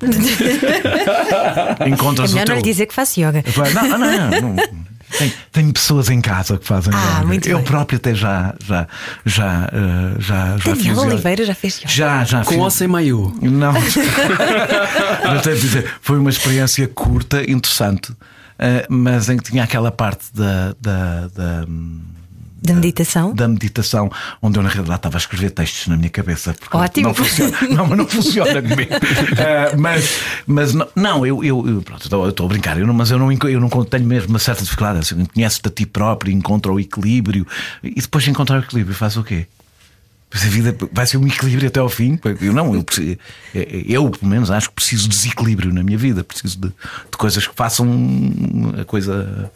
encontras é melhor o teu... não lhe dizer que faço yoga. Não, não, não. não. Tenho, tenho, pessoas em casa que fazem ah, yoga. Muito eu bem. próprio até já já já uh, já, já Daniel Oliveira já fez yoga. Já, já Com ou sem maiô? Não. Mas devo dizer, foi uma experiência curta, interessante. Uh, mas em que tinha aquela parte da, da, da da meditação? Da meditação, onde eu na realidade estava a escrever textos na minha cabeça. Ótimo. Não funciona, não, não funciona comigo. Uh, mas, mas não, não eu, eu, eu, pronto, eu estou a brincar, eu não, mas eu não, eu não tenho mesmo uma certa dificuldade. Assim, Conheces-te a ti próprio, encontra o equilíbrio e depois de encontrar o equilíbrio, faz o quê? Pois a vida vai ser um equilíbrio até ao fim. Eu não, eu, eu pelo menos acho que preciso de desequilíbrio na minha vida, preciso de, de coisas que façam a coisa.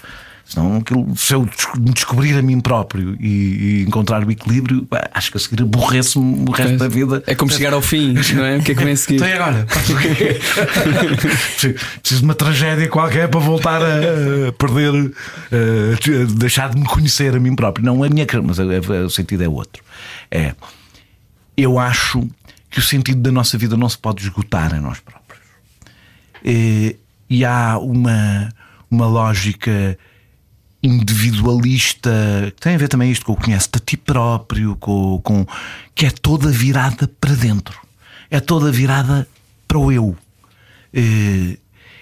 Senão, aquilo, se eu descobrir a mim próprio e, e encontrar o equilíbrio, acho que a seguir aborrece-me o resto da vida. É como chegar ao fim, não é? O que é que vem a seguir? Então agora? Preciso de uma tragédia qualquer para voltar a perder, a deixar de me conhecer a mim próprio. Não a minha, mas o sentido é outro. É, eu acho que o sentido da nossa vida não se pode esgotar em nós próprios. E, e há uma, uma lógica individualista, que tem a ver também isto com o conhece-te a ti próprio, com, com, que é toda virada para dentro, é toda virada para o eu. E,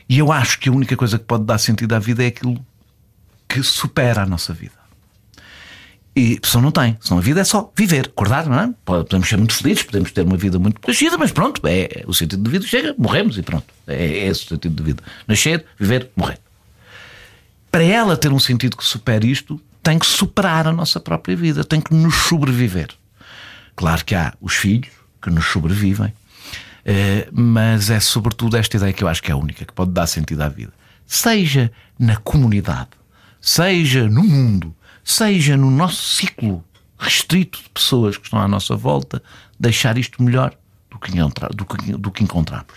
e eu acho que a única coisa que pode dar sentido à vida é aquilo que supera a nossa vida. E a pessoa não tem, senão a vida é só viver, acordar, não é? Podemos ser muito felizes, podemos ter uma vida muito crescida, mas pronto, é, o sentido de vida chega, morremos e pronto. É, é esse o sentido de vida. Nascer, viver, morrer para ela ter um sentido que supere isto, tem que superar a nossa própria vida, tem que nos sobreviver. Claro que há os filhos que nos sobrevivem, eh, mas é sobretudo esta ideia que eu acho que é a única que pode dar sentido à vida. Seja na comunidade, seja no mundo, seja no nosso ciclo restrito de pessoas que estão à nossa volta, deixar isto melhor do que, encontramos.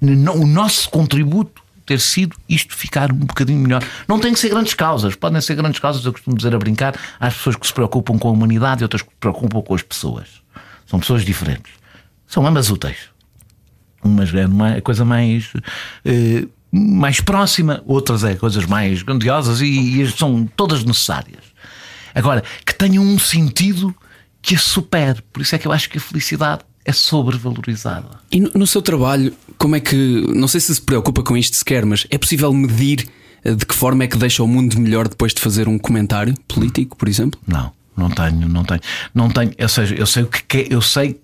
O nosso contributo ter sido isto ficar um bocadinho melhor. Não tem que ser grandes causas, podem ser grandes causas, eu costumo dizer a brincar. Há pessoas que se preocupam com a humanidade e outras que se preocupam com as pessoas. São pessoas diferentes. São ambas úteis. Umas é uma coisa mais. Eh, mais próxima, outras é coisas mais grandiosas e, e são todas necessárias. Agora, que tenham um sentido que a supere. Por isso é que eu acho que a felicidade é sobrevalorizada. E no, no, seu trabalho, como é que. Não sei se se preocupa com isto sequer, mas é possível medir eh, de que forma é que deixa o mundo melhor depois de fazer um comentário político, por exemplo? Não, não tenho, não tenho. Não tenho, ou seja, eu sei o que quer, eu sei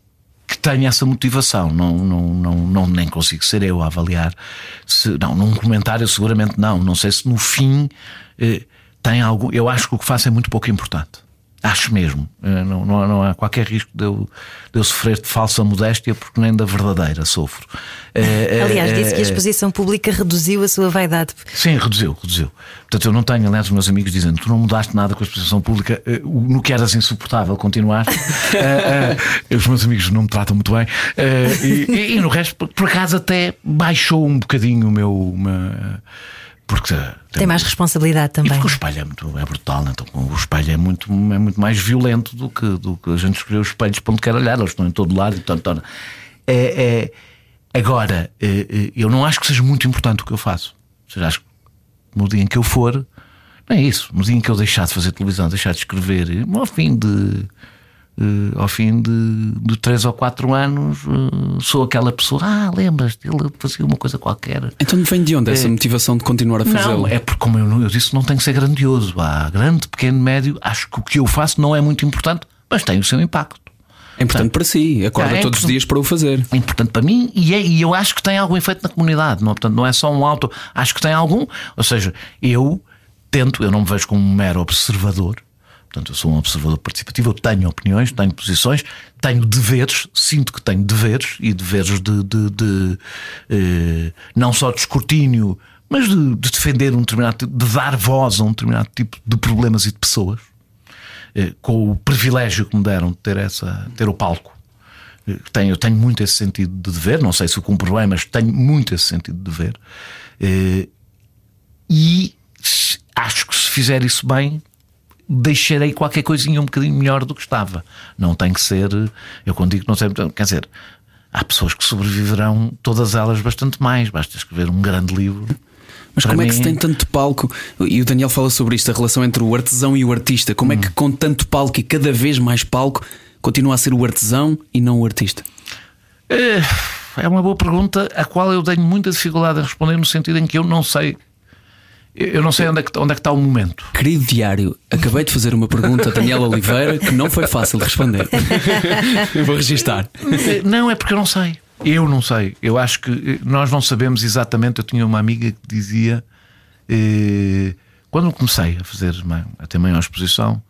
que tenho essa motivação, não, não, não, não nem consigo ser eu a avaliar. Se, não, num comentário seguramente não. Não sei se no fim eh, tem algo. Eu acho que o que faço é muito pouco importante. Acho mesmo. Eh, não, não, não há qualquer risco de eu, de eu sofrer de falsa modéstia, porque nem da verdadeira sofro. Eh, aliás, disse que a eh, exposição pública reduziu a sua vaidade. Sim, reduziu, reduziu. Portanto, eu não tenho, aliás, os meus amigos dizendo tu não mudaste nada com a exposição pública, no que eras insuportável continuar. os meus amigos não me tratam muito bem. E, e, e, no resto, por acaso, até baixou um bocadinho o meu. Uma, porque tem, tem, mais responsabilidade também. E porque o espelho é, muito, é brutal, então o espelho é muito, é muito mais violento do que, do que a gente escolheu os espelhos para onde quer olhar, eles estão em todo lado e portanto, é, é, Agora, eh, eh, eu não acho que seja muito importante o que eu faço. Ou seja, acho que no dia em que eu for, não é isso. No dia em que eu deixar de fazer televisão, deixar de escrever, ao fim de. Eh, ao fim de, de três ou quatro anos, eh, sou aquela pessoa. Ah, lembras-te, ele fazia uma coisa qualquer. Então vem de onde essa motivação de continuar a fazê-lo? Não, é porque, como eu, eu disse, não tem que ser grandioso. Há grande, pequeno, médio. Acho que o que eu faço não é muito importante, mas tem o seu impacto. É importante para si, acorda É, é todos os dias para o fazer. É importante para mim e, é- e eu acho que tem algum efeito na comunidade. Não, portanto, não é só um auto. Acho que tem algum. Ou seja, eu tento, eu não me vejo como um mero observador. Portanto, eu sou um observador participativo, eu tenho opiniões, tenho posições, tenho deveres, sinto que tenho deveres e deveres de, de- de, eh, não só de escrutínio, mas de, de defender um determinado tipo, de dar voz a um determinado tipo de problemas e de pessoas eh, com o privilégio que me deram de ter, essa, ter o palco. Eh, Tenho, eu tenho muito esse sentido de dever, não sei se o cumpro bem, mas tenho muito esse sentido de dever. Eh, E acho que se fizer isso bem, deixarei qualquer coisinha um bocadinho melhor do que estava. Não tem que ser. Eu quando digo que não sei, quer dizer, há pessoas que sobreviverão, todas elas bastante mais. Basta escrever um grande livro. Mas Para como é que se mim- tem tanto palco? E o Daniel fala sobre isto, a relação entre o artesão e o artista. Como Hum. é que com tanto palco e cada vez mais palco continua a ser o artesão e não o artista? Eh, É uma boa pergunta, a qual eu tenho muita dificuldade em responder, no sentido em que eu não sei. Eu não sei onde é que, onde é que está o momento. Querido diário, acabei de fazer uma pergunta a Daniel Oliveira que não foi fácil de responder. Eu vou registar. Não, é porque eu não sei. Eu não sei. Eu acho que eh, nós não sabemos exatamente. Eu tinha uma amiga que dizia. eh, quando eu comecei a fazer a ter maior exposição,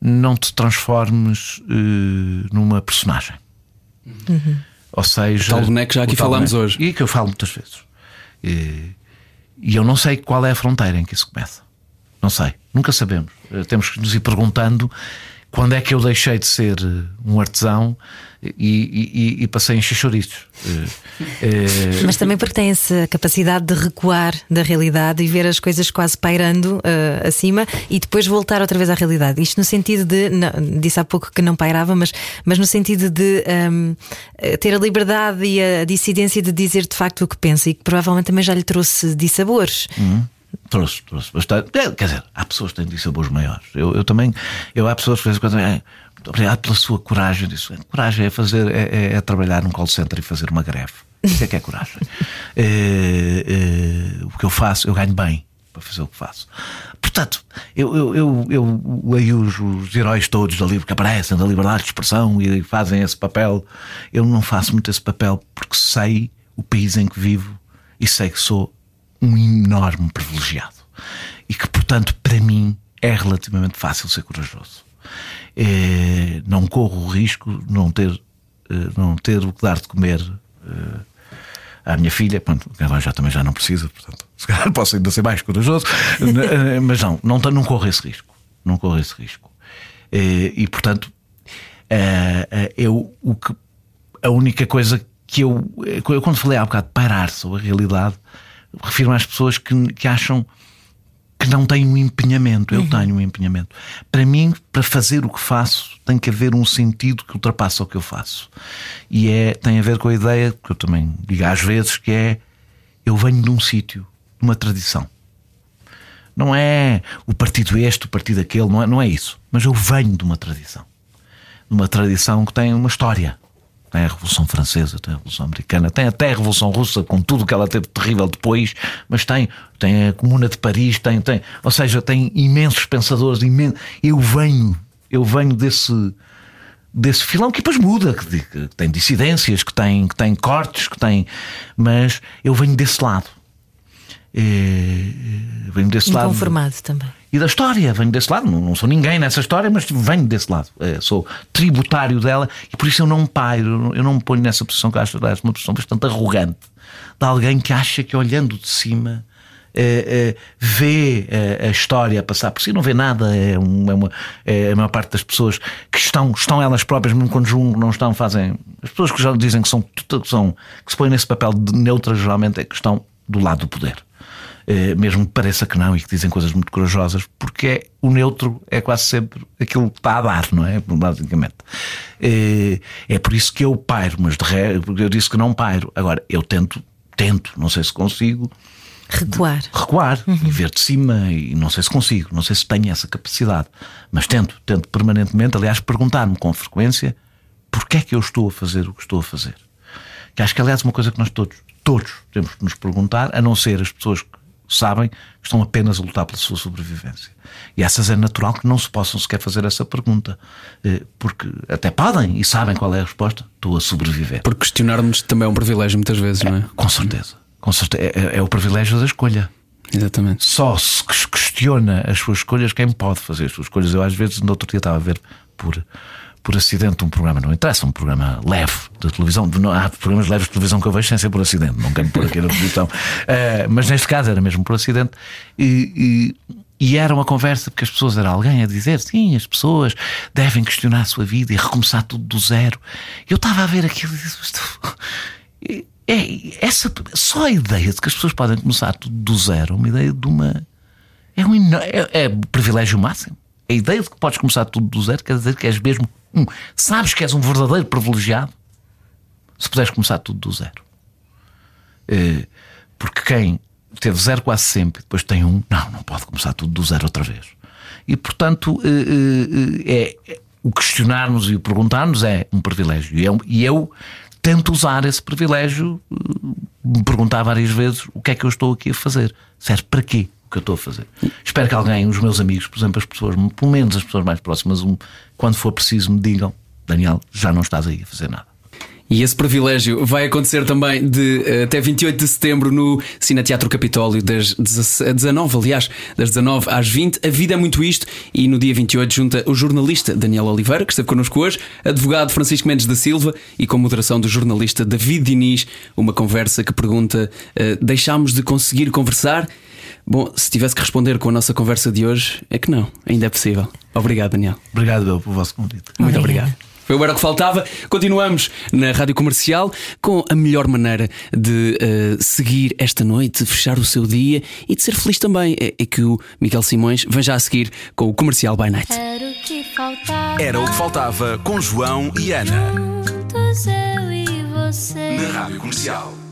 não te transformes eh, numa personagem. Ou seja, tal boneco já o aqui falámos boneco. hoje. E que eu falo muitas vezes. Eh, E eu não sei qual é a fronteira em que isso começa. Não sei. Nunca sabemos. Eh, Temos que nos ir perguntando quando é que eu deixei de ser eh, um artesão e, e- e- passei em xixoritos. Mas também porque tem essa capacidade de recuar da realidade e ver as coisas quase pairando eh, acima e depois voltar outra vez à realidade. Isto no sentido de, não, disse há pouco que não pairava, mas, mas no sentido de ehm, eh, ter a liberdade e a dissidência de dizer de facto o que pensa e que provavelmente também já lhe trouxe dissabores. Trouxe, trouxe bastante. Quer dizer, há pessoas que têm de sabores maiores. Eu, eu também, eu há pessoas que de vez em quando. É, muito obrigado pela sua coragem. Disso. É, Coragem é fazer, é, é- é trabalhar num call center e fazer uma greve. Isso é que é coragem. É, é, o que eu faço, eu ganho bem para fazer o que faço. Portanto, eu, eu, eu, eu leio os, os heróis todos do livro que aparecem, da liberdade de expressão e fazem esse papel. Eu não faço muito esse papel porque sei o país em que vivo e sei que sou um enorme privilegiado e que, portanto, para mim é relativamente fácil ser corajoso. Eh, não corro o risco de não ter, eh, não ter o que dar de comer eh, à minha filha, pronto, agora já também já não precisa, portanto, se calhar posso ainda ser mais corajoso, Eh, mas não, não, não corro esse risco. Não corro esse risco. Eh, E portanto, eu o que a única coisa que eu, quando falei há bocado parar sobre a realidade, refiro-me às pessoas que, que acham que não têm um empenhamento. Eu tenho um empenhamento. Para mim, para fazer o que faço, tem que haver um sentido que ultrapassa o que eu faço. E é, tem a ver com a ideia, que eu também digo às vezes, que é eu venho de um sítio, de uma tradição. Não é o partido este, o partido aquele, não é, não é isso. Mas eu venho de uma tradição. De uma tradição que tem uma história. Tem a Revolução Francesa, tem a Revolução Americana, tem até a Revolução Russa, com tudo que ela teve terrível depois, mas tem, tem a Comuna de Paris, tem, tem, ou seja, tem imensos pensadores, imen... eu venho, eu venho desse, desse filão que depois muda, que, que tem dissidências, que tem, que tem cortes, que tem, mas eu venho desse lado. Eh, venho desse lado Inconformado também. e da história, venho desse lado. Não, não sou ninguém nessa história, mas venho desse lado. Eh, sou tributário dela e por isso eu não me pairo, eu não- me ponho nessa posição que acho aliás, uma posição bastante arrogante de alguém que acha que olhando de cima. eh, eh, vê eh, a história passar por si, não vê nada. É, um- é uma, é a maior parte das pessoas que estão, estão elas próprias, mesmo quando julgam, não estão, fazem. As pessoas que já dizem que são, que são que se põem nesse papel de neutras, geralmente é que estão do lado do poder. eh, mesmo que pareça que não e que dizem coisas muito corajosas, porque é, o neutro é quase sempre aquilo que está a dar, não é? Basicamente. Eh, é por isso que eu pairo, mas de ré, eu disse que não pairo. Agora, eu tento, tento, não sei se consigo. Recuar. Recuar e ver de cima, e não sei se consigo, não sei se tenho essa capacidade, mas tento, tento permanentemente, aliás, perguntar-me com frequência porquê é que eu estou a fazer o que estou a fazer. Que acho que, aliás, é uma coisa que nós todos, todos temos que nos perguntar, a não ser as pessoas que sabem que estão apenas a lutar pela sua sobrevivência. E essas é natural que não se possam sequer fazer essa pergunta, eh, porque até podem e sabem qual é a resposta: estou a sobreviver. Porque questionar-nos também é um privilégio muitas vezes, não é? Com certeza. Com certeza. É, é o privilégio da escolha. Exatamente. Só se questiona as suas escolhas quem pode fazer as suas escolhas. Eu, às vezes, no outro dia estava a ver por, por acidente um programa, não interessa, um programa leve de televisão. Não, há programas leves de televisão que eu vejo sem ser por acidente, não quero pôr aqui na televisão. Uh, mas neste caso era mesmo por acidente. E, e, e, era uma conversa porque as pessoas, era alguém a dizer sim, as pessoas devem questionar a sua vida e recomeçar tudo do zero. Eu estava a ver aquilo e disse. É, essa, só a ideia de que as pessoas podem começar tudo do zero, uma ideia de uma. É um é, é privilégio máximo. A ideia de que podes começar tudo do zero quer dizer que és mesmo um. Sabes que és um verdadeiro privilegiado se puderes começar tudo do zero. É, porque quem teve zero quase sempre, depois tem um, não, não pode começar tudo do zero outra vez. E portanto, é, é, é o questionar-nos e o perguntar-nos é um privilégio. E eu, e eu tento usar esse privilégio, me perguntar várias vezes o que é que eu estou aqui a fazer. Serve para quê que eu estou a fazer? Espero que alguém, os meus amigos, por exemplo, as pessoas, pelo menos as pessoas mais próximas, quando for preciso, me digam: Daniel, já não estás aí a fazer nada. E esse privilégio vai acontecer também de eh, até 28 de setembro no Cineteatro Capitólio, das 19, aliás, das 19 às 20. A vida é muito isto. E no dia 28 junta o jornalista Daniel Oliveira, que esteve connosco hoje, advogado Francisco Mendes da Silva e com moderação do jornalista David Diniz. Uma conversa que pergunta: uh, deixámos de conseguir conversar? Bom, se tivesse que responder com a nossa conversa de hoje, é que não, ainda é possível. Obrigado, Daniel. Obrigado, Bel, pelo vosso convite. Muito obrigado. Foi o Era que Faltava. Continuamos na Rádio Comercial com a melhor maneira de uh, seguir esta noite, fechar o seu dia e de ser feliz também. É, é, que o Miguel Simões vem já a seguir com o Comercial by Night. Era o que faltava. Era o que faltava com João e Ana. Juntos eu e você. Na Rádio Comercial.